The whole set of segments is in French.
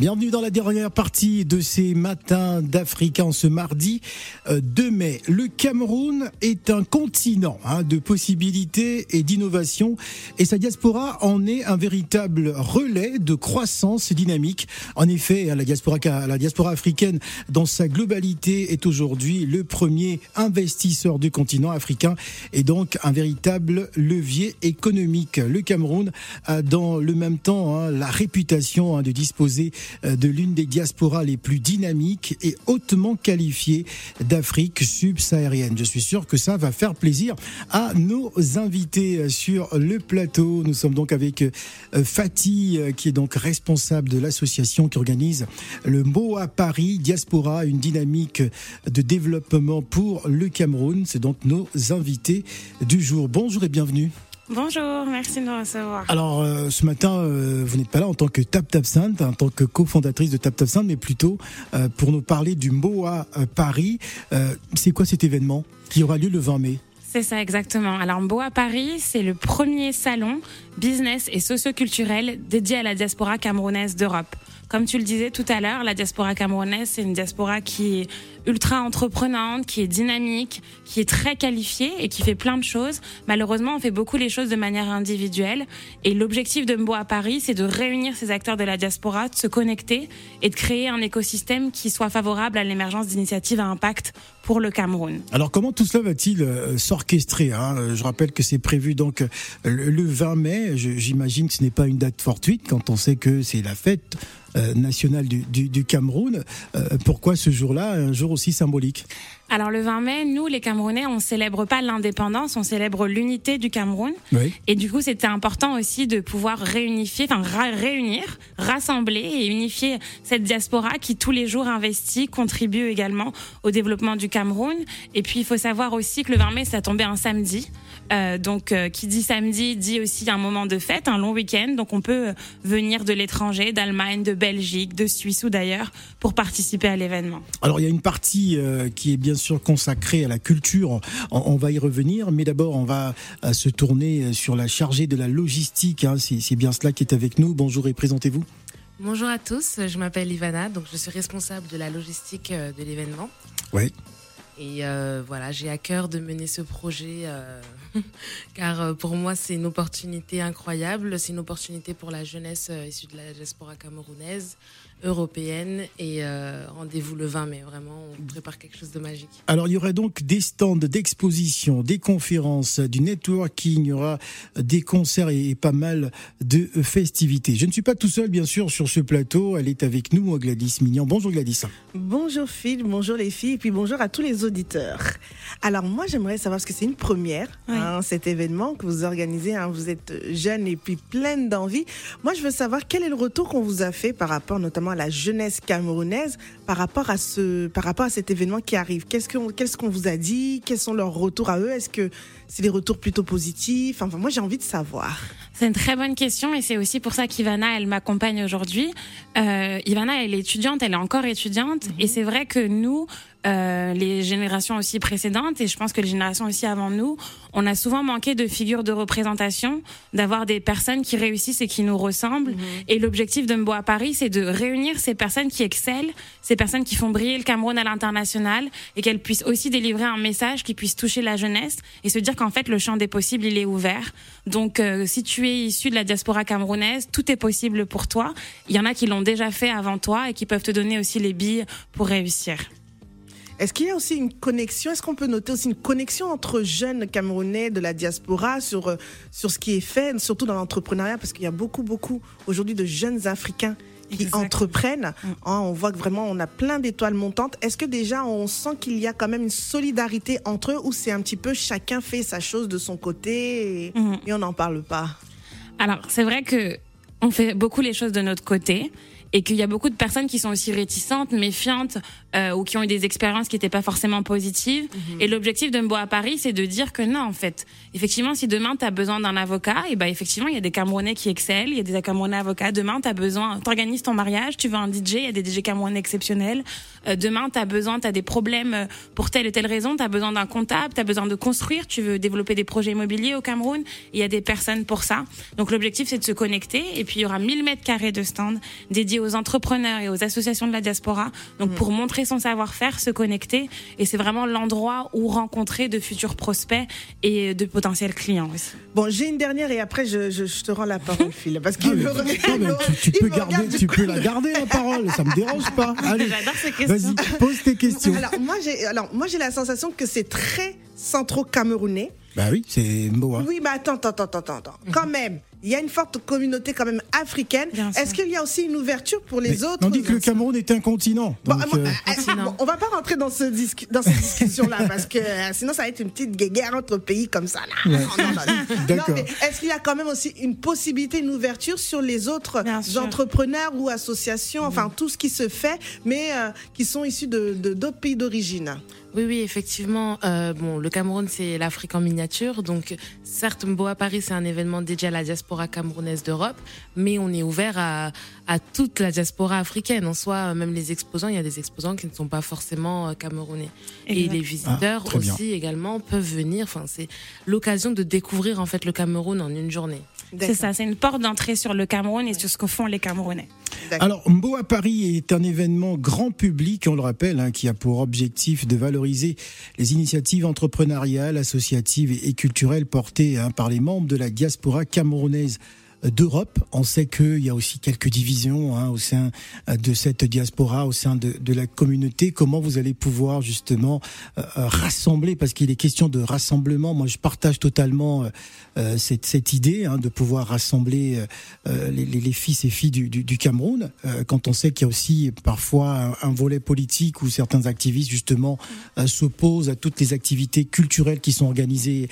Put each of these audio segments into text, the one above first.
Bienvenue dans la dernière partie de ces matins d'Africa en ce mardi 2 euh, mai. Le Cameroun est un continent hein, de possibilités et d'innovation et sa diaspora en est un véritable relais de croissance dynamique. En effet, la diaspora, la diaspora africaine dans sa globalité est aujourd'hui le premier investisseur du continent africain et donc un véritable levier économique. Le Cameroun a dans le même temps hein, la réputation hein, de disposer de l'une des diasporas les plus dynamiques et hautement qualifiées d'Afrique subsaharienne. Je suis sûr que ça va faire plaisir à nos invités sur le plateau. Nous sommes donc avec euh, Fatih, euh, qui est donc responsable de l'association qui organise le MOA Paris Diaspora, une dynamique de développement pour le Cameroun. C'est donc nos invités du jour. Bonjour et bienvenue. Bonjour, merci de nous recevoir. Alors, euh, ce matin, euh, vous n'êtes pas là en tant que Tap Tap Sainte, en tant que cofondatrice de Tap Tap Sainte, mais plutôt euh, pour nous parler du MOA Paris. c'est quoi cet événement qui aura lieu le 20 mai? C'est ça exactement. Alors MOA Paris, c'est le premier salon business et socioculturel dédié à la diaspora camerounaise d'Europe. Comme tu le disais tout à l'heure, la diaspora camerounaise, c'est une diaspora qui est ultra entreprenante, qui est dynamique, qui est très qualifiée et qui fait plein de choses. Malheureusement, on fait beaucoup les choses de manière individuelle. Et l'objectif de Mbo à Paris, c'est de réunir ces acteurs de la diaspora, de se connecter et de créer un écosystème qui soit favorable à l'émergence d'initiatives à impact pour le Cameroun. Alors comment tout cela va-t-il euh, s'orchestrer hein? Je rappelle que c'est prévu donc euh, le 20 mai. J'imagine que ce n'est pas une date fortuite quand on sait que c'est la fête nationale du, du, du Cameroun. pourquoi ce jour-là, un jour aussi symbolique? Alors le 20 mai, nous les Camerounais, on célèbre pas l'indépendance, on célèbre l'unité du Cameroun. Et du coup, c'était important aussi de pouvoir réunifier, enfin réunir, rassembler et unifier cette diaspora qui tous les jours investit, contribue également au développement du Cameroun. Et puis il faut savoir aussi que le 20 mai, ça tombait un samedi. Euh, donc, euh, qui dit samedi dit aussi un moment de fête, un long week-end. Donc, on peut euh, venir de l'étranger, d'Allemagne, de Belgique, de Suisse ou d'ailleurs pour participer à l'événement. Alors, il y a une partie qui est bien sûr consacrée à la culture. On, va y revenir, mais d'abord, on va se tourner sur la chargée de la logistique. Hein. C'est bien cela qui est avec nous. Bonjour et présentez-vous. Bonjour à tous, je m'appelle Ivana, donc je suis responsable de la logistique de l'événement. Oui. Et euh, voilà, j'ai à cœur de mener ce projet euh, car euh, pour moi c'est une opportunité incroyable, c'est une opportunité pour la jeunesse issue de la diaspora camerounaise, européenne et euh, rendez-vous le 20 mai. Vraiment, on prépare quelque chose de magique. Alors, il y aurait donc des stands d'exposition, des conférences, du networking, il y aura des concerts et, pas mal de festivités. Je ne suis pas tout seul, bien sûr, sur ce plateau. Elle est avec nous, Gladys Mignon. Bonjour Gladys. Bonjour Phil, bonjour les filles, et puis bonjour à tous les auditeurs. Alors moi, j'aimerais savoir, parce que c'est une première, hein, cet événement que vous organisez. Hein. vous êtes jeune et puis pleine d'envie. Moi, je veux savoir quel est le retour qu'on vous a fait par rapport notamment la jeunesse camerounaise par rapport à ce, par rapport à cet événement qui arrive. Qu'est-ce qu'on, vous a dit? Quels sont leurs retours à eux? Est-ce que c'est des retours plutôt positifs? Enfin, moi, j'ai envie de savoir. C'est une très bonne question et c'est aussi pour ça qu'Ivana, elle m'accompagne aujourd'hui. Euh, Ivana, elle est étudiante, elle est encore étudiante mhm. et c'est vrai que nous, euh, les générations aussi précédentes et je pense que les générations aussi avant nous, on a souvent manqué de figures de représentation, d'avoir des personnes qui réussissent et qui nous ressemblent. Mhm. Et l'objectif de Mbo à Paris, c'est de réunir ces personnes qui excellent, ces personnes qui font briller le Cameroun à l'international et qu'elles puissent aussi délivrer un message qui puisse toucher la jeunesse et se dire qu'en fait le champ des possibles il est ouvert. Donc euh, si tu es issu de la diaspora camerounaise, tout est possible pour toi. Il y en a qui l'ont déjà fait avant toi et qui peuvent te donner aussi les billes pour réussir. Est-ce qu'il y a aussi une connexion Est-ce qu'on peut noter aussi une connexion entre jeunes Camerounais de la diaspora sur, euh, sur ce qui est fait, surtout dans l'entrepreneuriat? Parce qu'il y a beaucoup, beaucoup aujourd'hui de jeunes Africains qui entreprennent. Mm. Hein, on voit que vraiment on a plein d'étoiles montantes. Est-ce que déjà on sent qu'il y a quand même une solidarité entre eux ou c'est un petit peu chacun fait sa chose de son côté et, mm. et on n'en parle pas? Alors c'est vrai que on fait beaucoup les choses de notre côté et qu'il y a beaucoup de personnes qui sont aussi réticentes, méfiantes euh, ou qui ont eu des expériences qui n'étaient pas forcément positives. Mhm. Et l'objectif de Mbo à Paris, c'est de dire que non, en fait, effectivement, si demain tu as besoin d'un avocat, et ben effectivement, il y a des Camerounais qui excellent, il y a des Camerounais avocats. Demain, tu as besoin, t'organises ton mariage, tu veux un DJ, il y a des DJ Camerounais exceptionnels. Euh, demain, tu as besoin, tu as des problèmes euh, pour telle et telle raison, tu as besoin d'un comptable, tu as besoin de construire, tu veux développer des projets immobiliers au Cameroun, il y a des personnes pour ça. Donc l'objectif, c'est de se connecter, et puis il y aura 1000 mètres carrés de stands dédiés aux entrepreneurs et aux associations de la diaspora. Donc mm. pour montrer son savoir-faire, se connecter, et c'est vraiment l'endroit où rencontrer de futurs prospects et de potentiels clients aussi. Bon, j'ai une dernière et après je, je, te rends la parole, Phil, parce qu'il tu, peux garder, tu peux la garder la parole, ça me dérange pas. J'adore ces questions. Vas-y, pose tes questions. Alors moi j'ai, alors moi j'ai la sensation que c'est très centro-camerounais. Bah oui, c'est beau. Oui, mais attends, attends, attends, attends. Quand même, il y a une forte communauté quand même africaine. Est-ce qu'il y a aussi une ouverture pour les autres On dit que le Cameroun est un continent. Donc bon, euh... on va pas rentrer dans, ce dans cette discussion-là parce que euh, sinon ça va être une petite guerre entre pays comme ça. Là. D'accord. Est-ce qu'il y a quand même aussi une possibilité, une ouverture sur les autres entrepreneurs ou associations, enfin tout ce qui se fait, mais euh, qui sont issus de d'autres pays d'origine? Oui, oui, effectivement. Euh, bon, le Cameroun, c'est l'Afrique en miniature. Donc, certes, Mbo à Paris, c'est un événement dédié à la diaspora camerounaise d'Europe, mais on est ouvert à, à toute la diaspora africaine. En soi, même les exposants, il y a des exposants qui ne sont pas forcément euh, camerounais. Et les visiteurs ah, aussi également peuvent venir. Enfin, c'est l'occasion de découvrir en fait le Cameroun en une journée. C'est ça, c'est une porte d'entrée sur le Cameroun et sur ce que font les Camerounais. Alors, Mbo à Paris est un événement grand public, on le rappelle, hein, qui a pour objectif de valoriser les initiatives entrepreneuriales, associatives et, culturelles portées hein, par les membres de la diaspora camerounaise is d'Europe. On sait qu'il y a aussi quelques divisions hein, au sein de cette diaspora, au sein de, de, la communauté. Comment vous allez pouvoir justement euh, euh, rassembler Parce qu'il est question de rassemblement. Moi, je partage totalement euh, cette, cette, idée hein, de pouvoir rassembler les, les, fils et filles du, du, du Cameroun. quand on sait qu'il y a aussi parfois un, volet politique où certains activistes justement s'opposent à toutes les activités culturelles qui sont organisées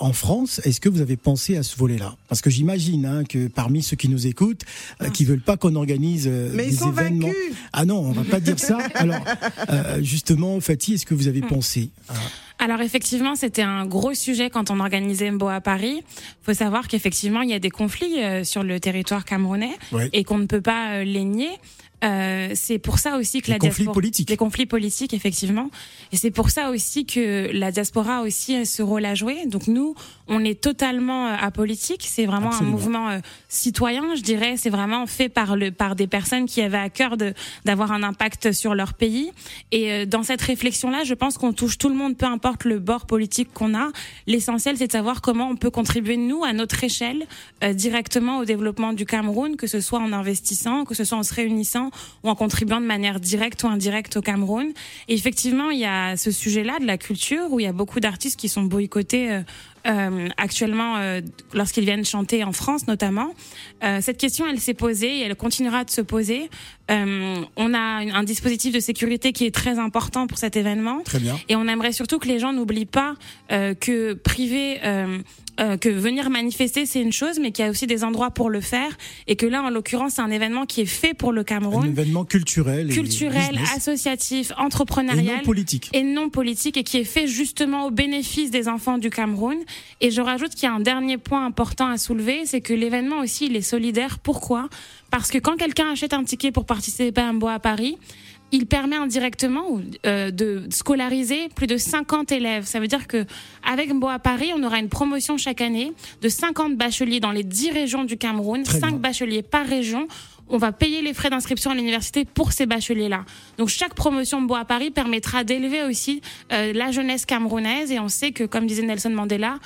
en France. Est-ce que vous avez pensé à ce volet-là? Parce que j'imagine hein, parmi ceux qui nous écoutent, euh, qui veulent pas qu'on organise euh, Mais des événements. Ah non, on va pas dire ça. Alors, euh, justement, Fatih, est-ce que vous avez hmm. pensé alors effectivement, c'était un gros sujet quand on organisait Mbo à Paris. Il faut savoir qu'effectivement, il y a des conflits sur le territoire camerounais et qu'on ne peut pas les nier. Euh, c'est pour ça aussi que les la conflits politiques. les conflits politiques effectivement, et c'est pour ça aussi que la diaspora a aussi ce rôle à jouer. Donc nous, on est totalement euh, apolitique. C'est vraiment un mouvement euh, citoyen, je dirais. C'est vraiment fait par le par des personnes qui avaient à cœur de d'avoir un impact sur leur pays. Et dans cette réflexion-là, je pense qu'on touche tout le monde, peu importe le bord politique qu'on a. L'essentiel, c'est de savoir comment on peut contribuer nous à notre échelle directement au développement du Cameroun, que ce soit en investissant, que ce soit en se réunissant ou en contribuant de manière directe ou indirecte au Cameroun. Et effectivement, il y a ce sujet-là de la culture où il y a beaucoup d'artistes qui sont boycottés euh, euh, actuellement euh, lorsqu'ils viennent chanter en France notamment. Euh, cette question, elle s'est posée et elle continuera de se poser. Euh, on a un dispositif de sécurité qui est très important pour cet événement. Très bien. Et on aimerait surtout que les gens n'oublient pas que privé euh, que venir manifester c'est une chose, mais qu'il y a aussi des endroits pour le faire, et que là, en l'occurrence, c'est un événement qui est fait pour le Cameroun. Un événement culturel, culturel, associatif, entrepreneurial, et non politique, et non politique, et qui est fait justement au bénéfice des enfants du Cameroun. Et je rajoute qu'il y a un dernier point important à soulever, c'est que l'événement aussi, il est solidaire. Pourquoi? Parce que quand quelqu'un achète un ticket pour participer à un bois à Paris, il permet indirectement euh, de scolariser plus de 50 élèves. Ça veut dire que avec Mbo à Paris, on aura une promotion chaque année de 50 bacheliers dans les 10 régions du Cameroun, 5 bacheliers par région. On va payer les frais d'inscription à l'université pour ces bacheliers-là. Donc chaque promotion Mbo à Paris permettra d'élever aussi euh, la jeunesse camerounaise et on sait que, comme disait Nelson Mandela,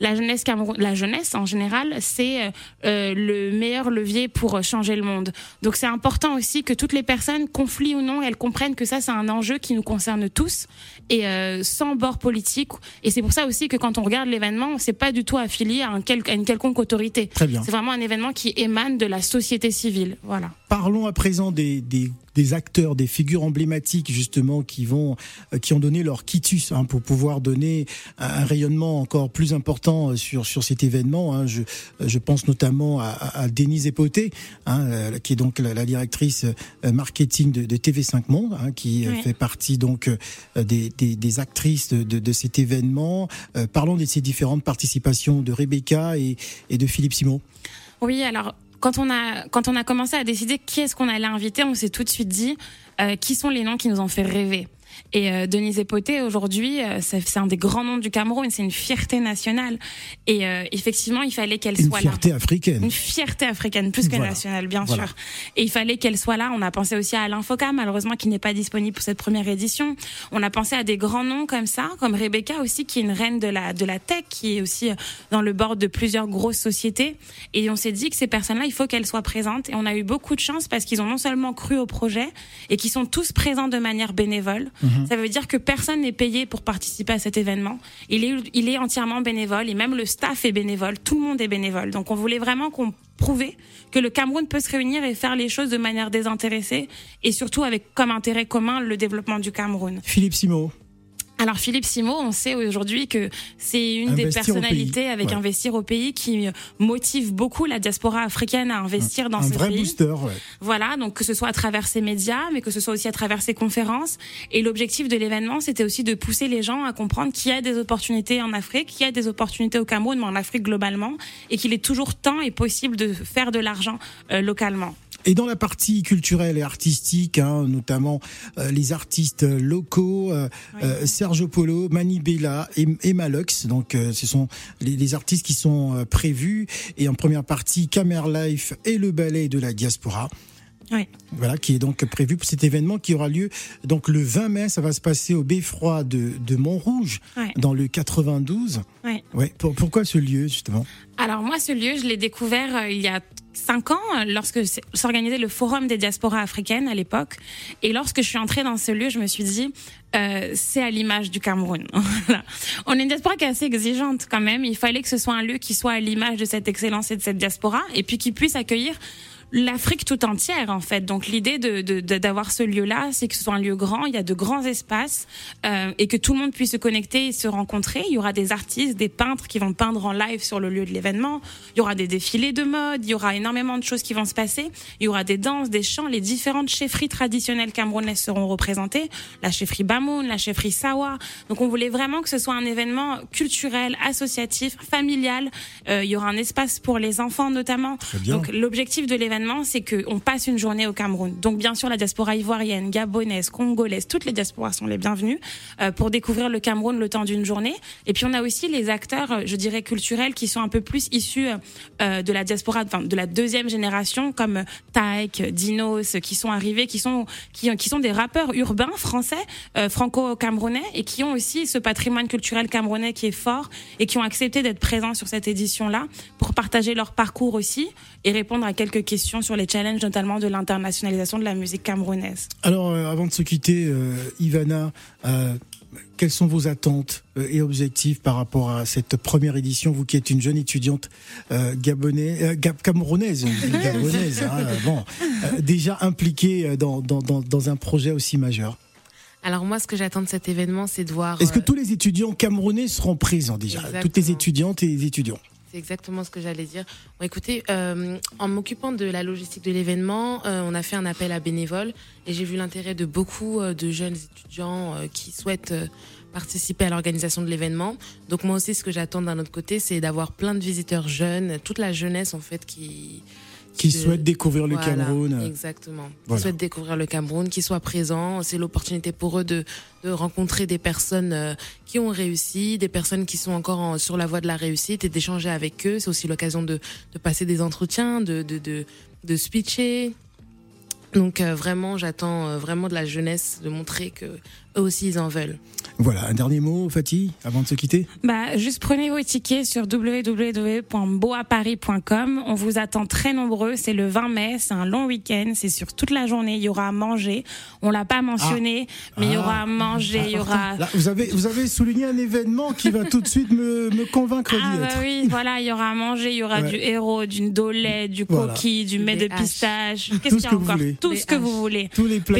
la jeunesse la jeunesse en général, c'est euh, euh, le meilleur levier pour changer le monde. Donc c'est important aussi que toutes les personnes, conflits ou non, elles comprennent que ça c'est un enjeu qui nous concerne tous et sans bord politique. Et c'est pour ça aussi que quand on regarde l'événement, c'est pas du tout affilié à, un à une quelconque autorité. C'est vraiment un événement qui émane de la société civile. Voilà. Parlons à présent des, des, des, acteurs, des figures emblématiques justement qui vont, euh, qui ont donné leur quitus hein, pour pouvoir donner un, rayonnement encore plus important sur sur cet événement. Hein. Je, je pense notamment à, à Denise Epoté, hein, euh, qui est donc la, directrice euh, marketing de, de TV5 Monde, qui fait partie donc des, des, des actrices de, de, cet événement. parlons de ces différentes participations de Rebecca et, et de Philippe Simon. Oui, alors quand on a quand on a commencé à décider qui est-ce qu'on allait inviter, on s'est tout de suite dit euh, qui sont les noms qui nous ont fait rêver. Et euh, Denise Epoté, aujourd'hui, euh, c'est un des grands noms du Cameroun, c'est une fierté nationale. Et euh, effectivement, il fallait qu'elle soit là. Une fierté africaine. Une fierté africaine, plus que nationale, bien sûr. Et il fallait qu'elle soit là. On a pensé aussi à Alain Foka, malheureusement, qui n'est pas disponible pour cette première édition. On a pensé à des grands noms comme ça, comme Rebecca aussi, qui est une reine de la, de la tech, qui est aussi dans le bord de plusieurs grosses sociétés. Et on s'est dit que ces personnes-là, il faut qu'elles soient présentes. Et on a eu beaucoup de chance parce qu'ils ont non seulement cru au projet et qui sont tous présents de manière bénévole. Mhm. Ça veut dire que personne n'est payé pour participer à cet événement. Il est, il est entièrement bénévole et même le staff est bénévole. Tout le monde est bénévole. Donc on voulait vraiment qu'on prouve que le Cameroun peut se réunir et faire les choses de manière désintéressée et surtout avec comme intérêt commun le développement du Cameroun. Philippe Simo. Alors Philippe Simo, on sait aujourd'hui que c'est une des personnalités avec investir au pays qui motive beaucoup la diaspora africaine à investir dans un ce vrai booster. Voilà, donc que ce soit à travers ses médias, mais que ce soit aussi à travers ses conférences. Et l'objectif de l'événement, c'était aussi de pousser les gens à comprendre qu'il y a des opportunités en Afrique, qu'il y a des opportunités au Cameroun, mais en Afrique globalement, et qu'il est toujours temps et possible de faire de l'argent euh, localement. Et dans la partie culturelle et artistique, hein, notamment euh, les artistes locaux, euh, euh, Sergio Polo, Mani Bella et, et Malux. Donc, ce sont les, les, artistes qui sont prévus. Et en première partie, Camer Life et le ballet de la diaspora. Oui. Voilà, qui est donc prévu pour cet événement qui aura lieu donc le 20 mai. Ça va se passer au Beffroi de, de Montrouge, dans le 92. Oui. Ouais. pourquoi ce lieu justement? Alors moi, ce lieu, je l'ai découvert il y a cinq ans, lorsque s'organisait le Forum des diasporas africaines à l'époque. Et lorsque je suis entrée dans ce lieu, je me suis dit, euh, c'est à l'image du Cameroun. On est une diaspora qui est assez exigeante quand même. Il fallait que ce soit un lieu qui soit à l'image de cette excellence et de cette diaspora, et puis qui puisse accueillir l'Afrique tout entière en fait. Donc l'idée de, d'avoir ce lieu-là, c'est que ce soit un lieu grand, il y a de grands espaces euh, et que tout le monde puisse se connecter et se rencontrer. Il y aura des artistes, des peintres qui vont peindre en live sur le lieu de l'événement. Il y aura des défilés de mode, il y aura énormément de choses qui vont se passer. Il y aura des danses, des chants, les différentes chefferies traditionnelles camerounaises seront représentées. La chefferie Bamoun, la chefferie Sawa. Donc on voulait vraiment que ce soit un événement culturel, associatif, familial. Euh, il y aura un espace pour les enfants notamment. Donc l'objectif de l'événement c'est qu'on passe une journée au Cameroun. Donc bien sûr, la diaspora ivoirienne, gabonaise, congolaise, toutes les diasporas sont les bienvenues euh, pour découvrir le Cameroun le temps d'une journée. Et puis on a aussi les acteurs, euh, je dirais culturels, qui sont un peu plus issus euh, de la diaspora, de la deuxième génération, comme Taïk, Dinos, qui sont arrivés, qui sont qui sont des rappeurs urbains français, franco-camerounais, et qui ont aussi ce patrimoine culturel camerounais qui est fort et qui ont accepté d'être présents sur cette édition-là pour partager leur parcours aussi et répondre à quelques questions sur les challenges, notamment de l'internationalisation de la musique camerounaise. Alors, euh, avant de se quitter, euh, Ivana, euh, quelles sont vos attentes et objectifs par rapport à cette première édition, vous qui êtes une jeune étudiante gabonaise, camerounaise, gabonaise, hein, bon, déjà impliquée dans, dans, dans, un projet aussi majeur alors moi, ce que j'attends de cet événement, c'est de voir. Est-ce que tous les étudiants camerounais seront présents déjà? Toutes les étudiantes et les étudiants c'est exactement ce que j'allais dire. Écoutez, euh, en m'occupant de la logistique de l'événement, euh, on a fait un appel à bénévoles et j'ai vu l'intérêt de beaucoup euh, de jeunes étudiants qui souhaitent participer à l'organisation de l'événement. Donc moi aussi, ce que j'attends d'un autre côté, c'est d'avoir plein de visiteurs jeunes, toute la jeunesse en fait qui qui souhaitent découvrir le Cameroun. Exactement. Qui souhaitent découvrir le Cameroun, qui soient présents. C'est l'opportunité pour eux de, de rencontrer des personnes euh, qui ont réussi, des personnes qui sont encore sur la voie de la réussite et d'échanger avec eux. C'est aussi l'occasion de, de passer des entretiens, de, de, de, de speecher. Donc euh, vraiment, j'attends euh, vraiment de la jeunesse de montrer que eux aussi ils en veulent. Voilà, un dernier mot, Fatih, avant de se quitter? Bah, Juste prenez vos tickets sur www.boaparis.com. On vous attend très nombreux. C'est le 20 mai, c'est un long week-end, c'est sur toute la journée. Il y aura à manger. On l'a pas mentionné, ah. mais il y aura à ah. manger. il y aura. vous avez vous avez souligné un événement qui va tout de suite me, me convaincre d'y ah, être. Bah oui, voilà, il y aura à manger. Il y aura du héros, d'une dolette, du coquille, du mets de pistache. Qu'est-ce qu'il y a encore? Tout ce que vous voulez. Tous les plats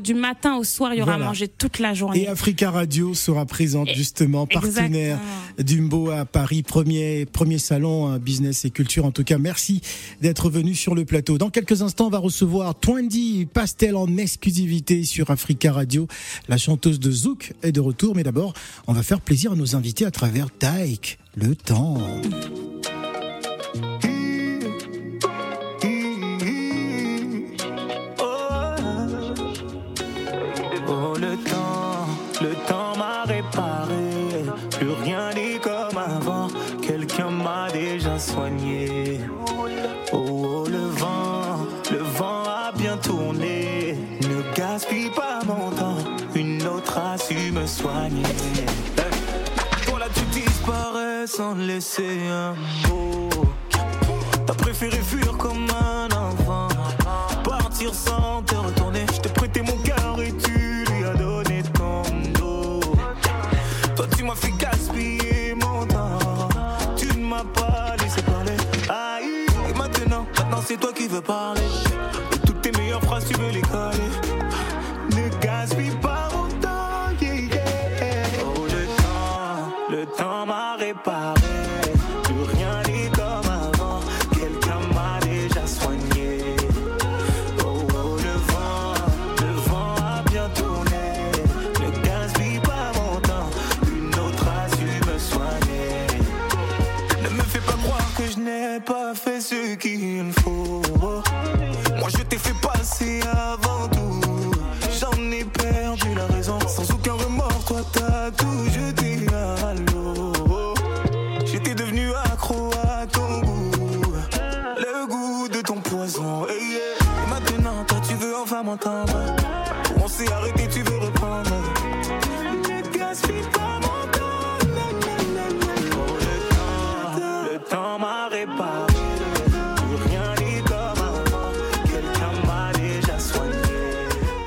Du matin au soir, il y aura à manger toute la journée. Et Africa Radio sera présente justement, partenaire d'Umbo à Paris, premier, premier salon hein, business et culture. En tout cas, merci d'être venu sur le plateau. Dans quelques instants, on va recevoir Twendy Pastel en exclusivité sur Africa Radio. La chanteuse de Zouk est de retour, mais d'abord, on va faire plaisir à nos invités à travers Taïk, le temps. Sans laisser un mot. T'as préféré fuir comme un enfant, partir sans te retourner. Je te prêtais mon cœur et tu lui as donné ton dos. Toi, tu m'as fait gaspiller mon temps, tu ne m'as pas laissé parler c'est toi qui veux parler. toutes tes meilleures phrases, tu veux les coller.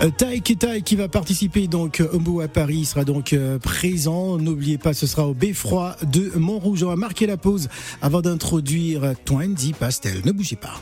Taï qui va participer donc au à Paris sera donc euh, présent. N'oubliez pas, ce sera au Beffroi de Montrouge. On va marquer la pause avant d'introduire Twenty Pastel. Ne bougez pas.